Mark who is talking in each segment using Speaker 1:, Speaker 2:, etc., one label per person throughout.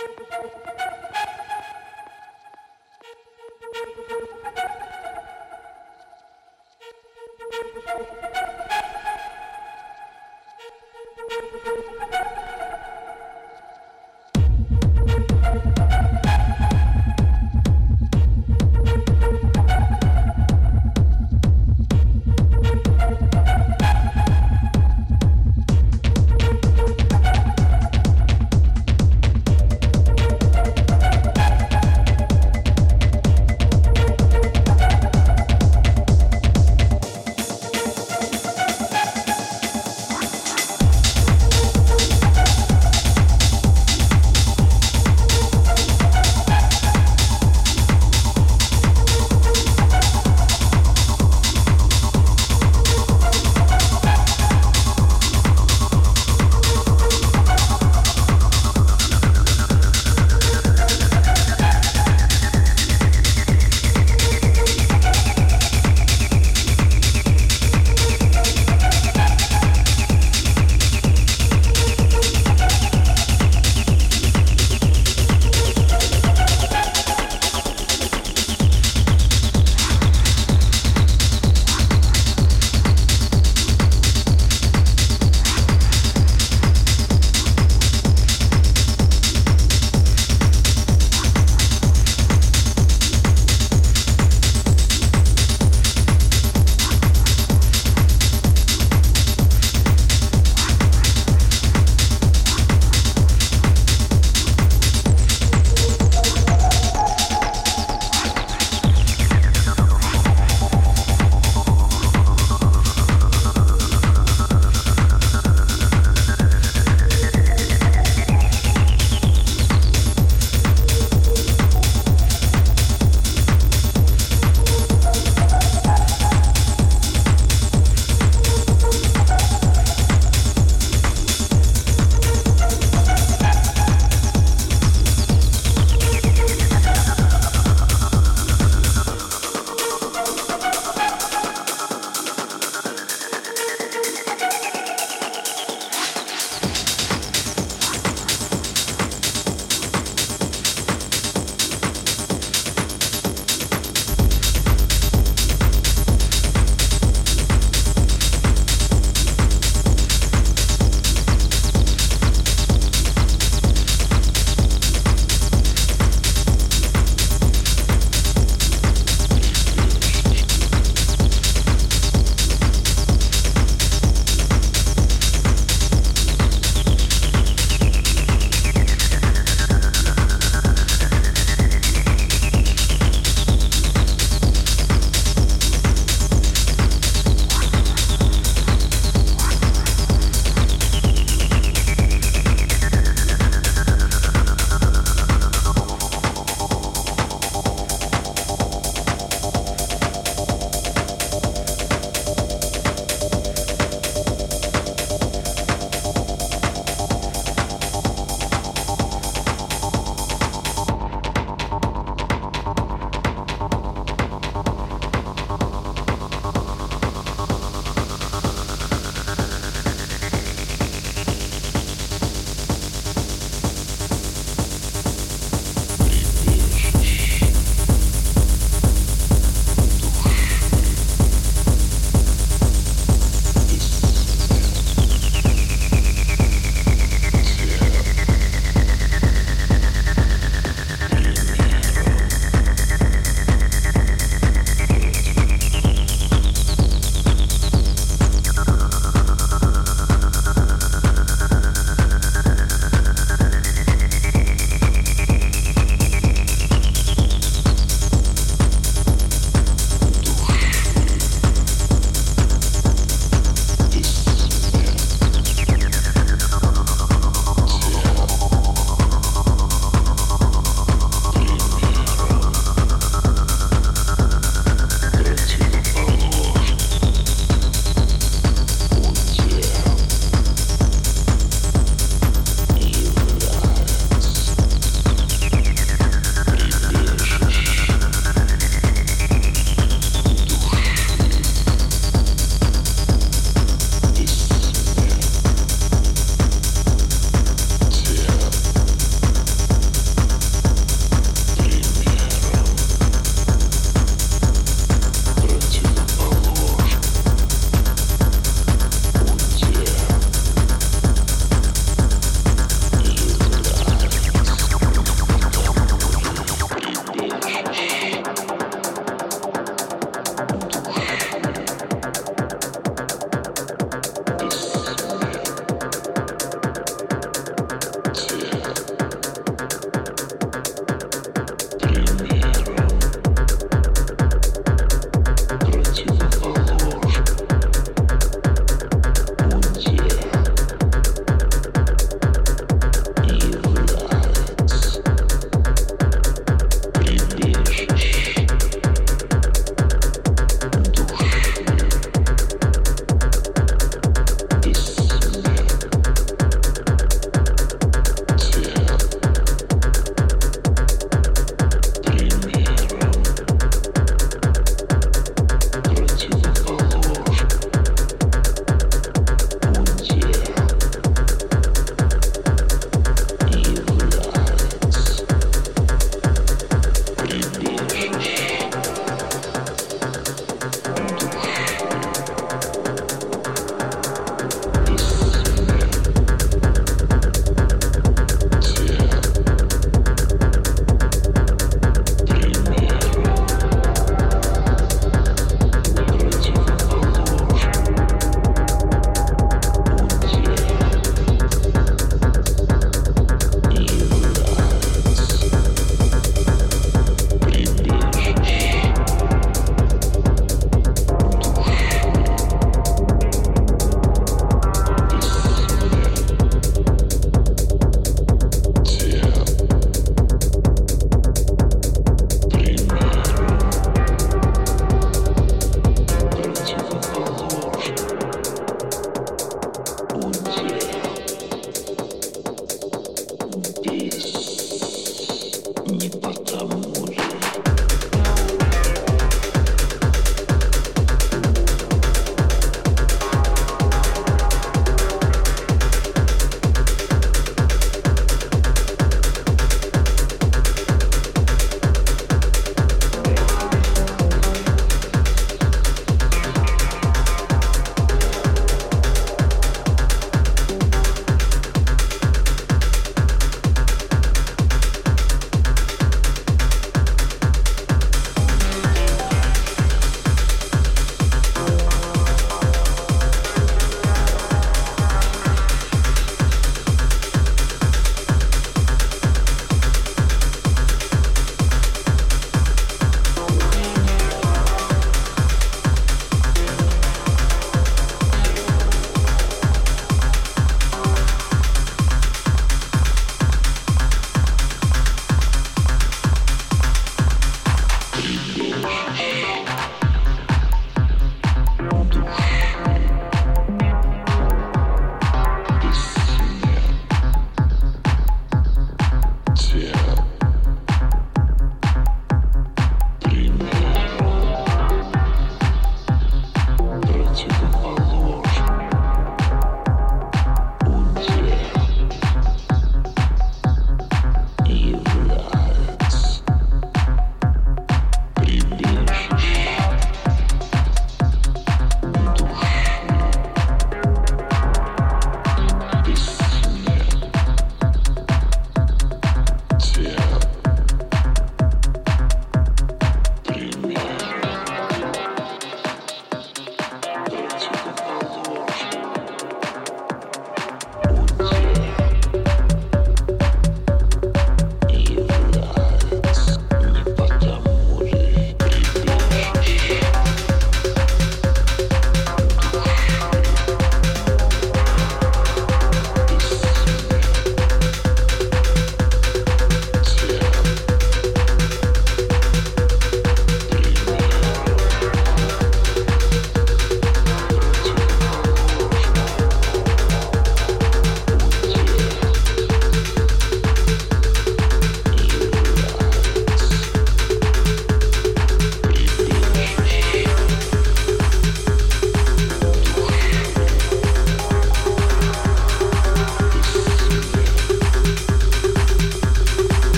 Speaker 1: Thank you.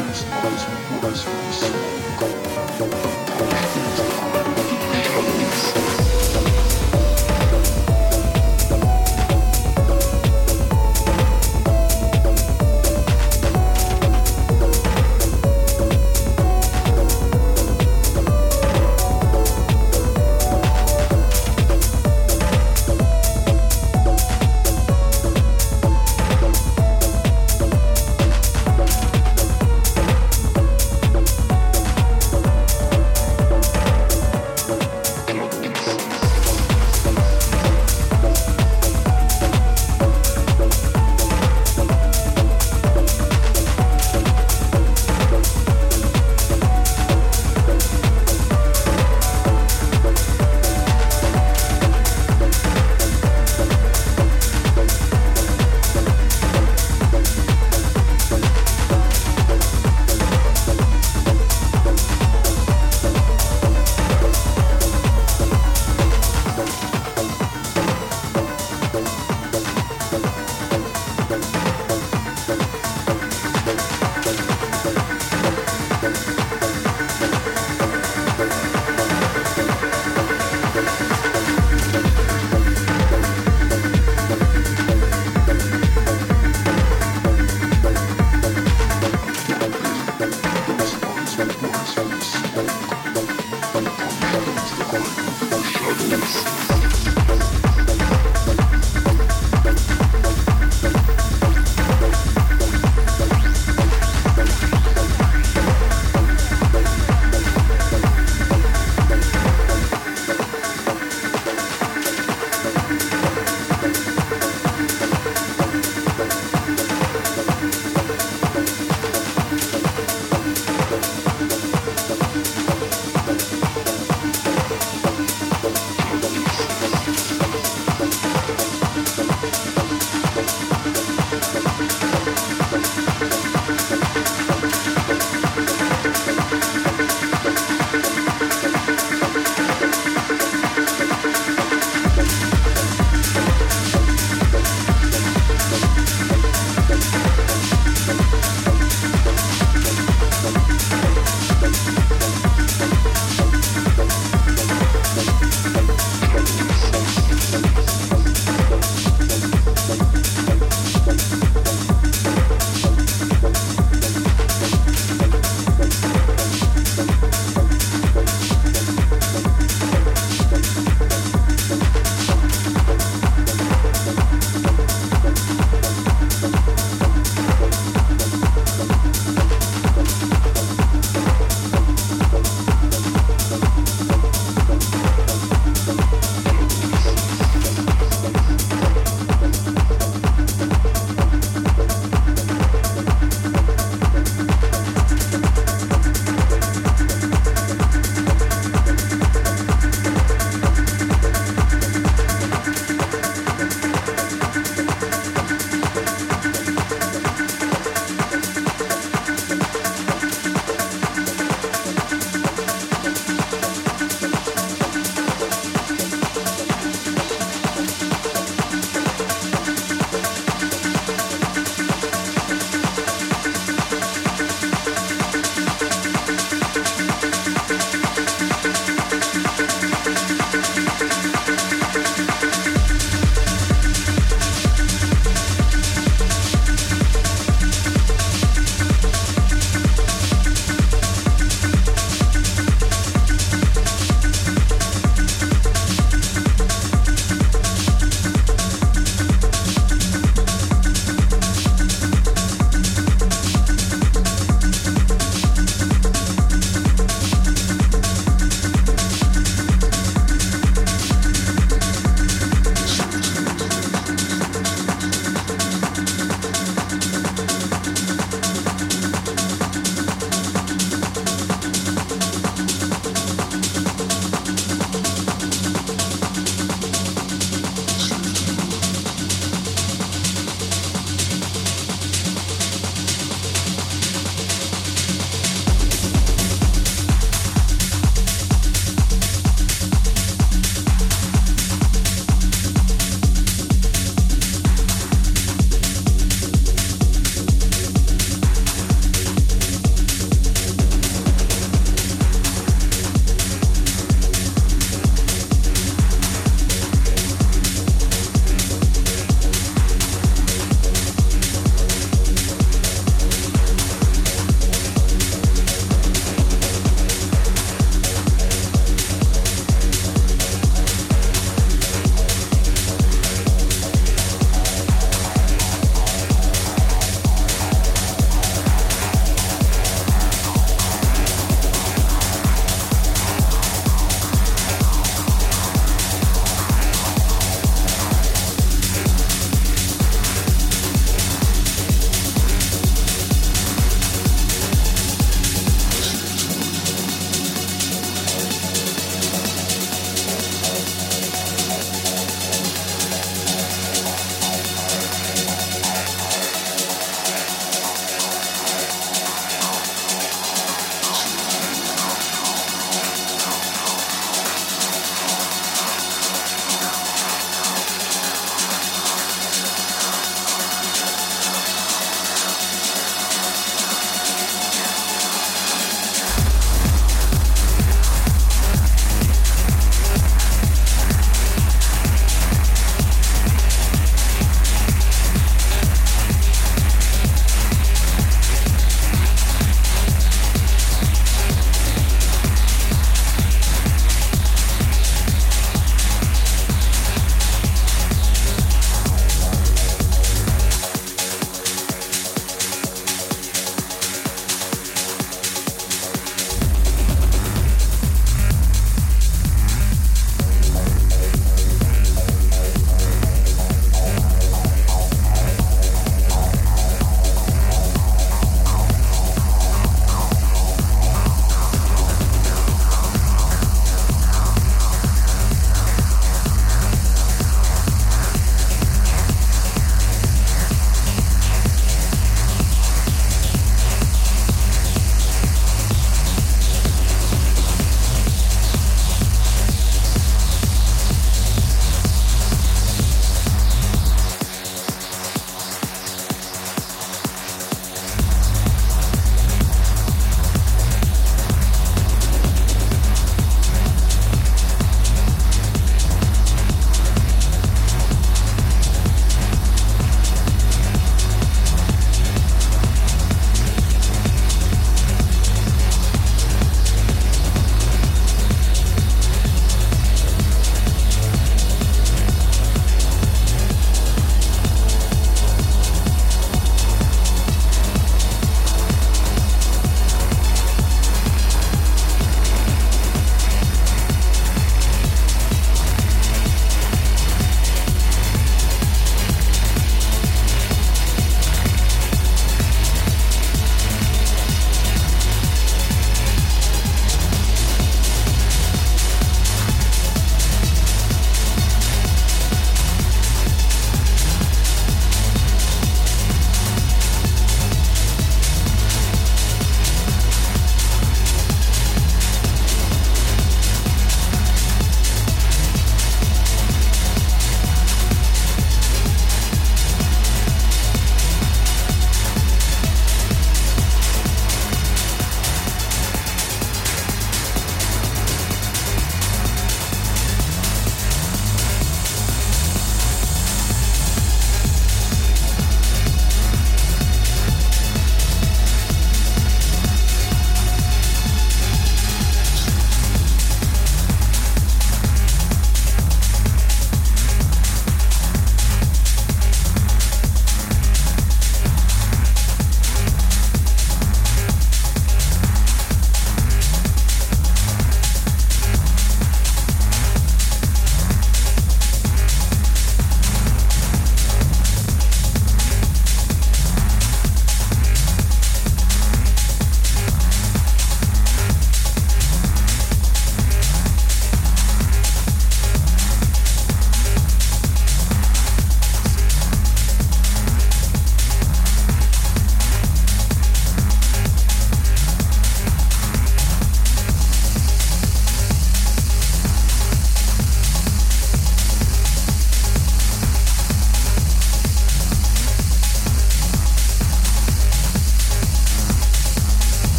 Speaker 2: Please, please, please, please,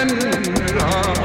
Speaker 2: General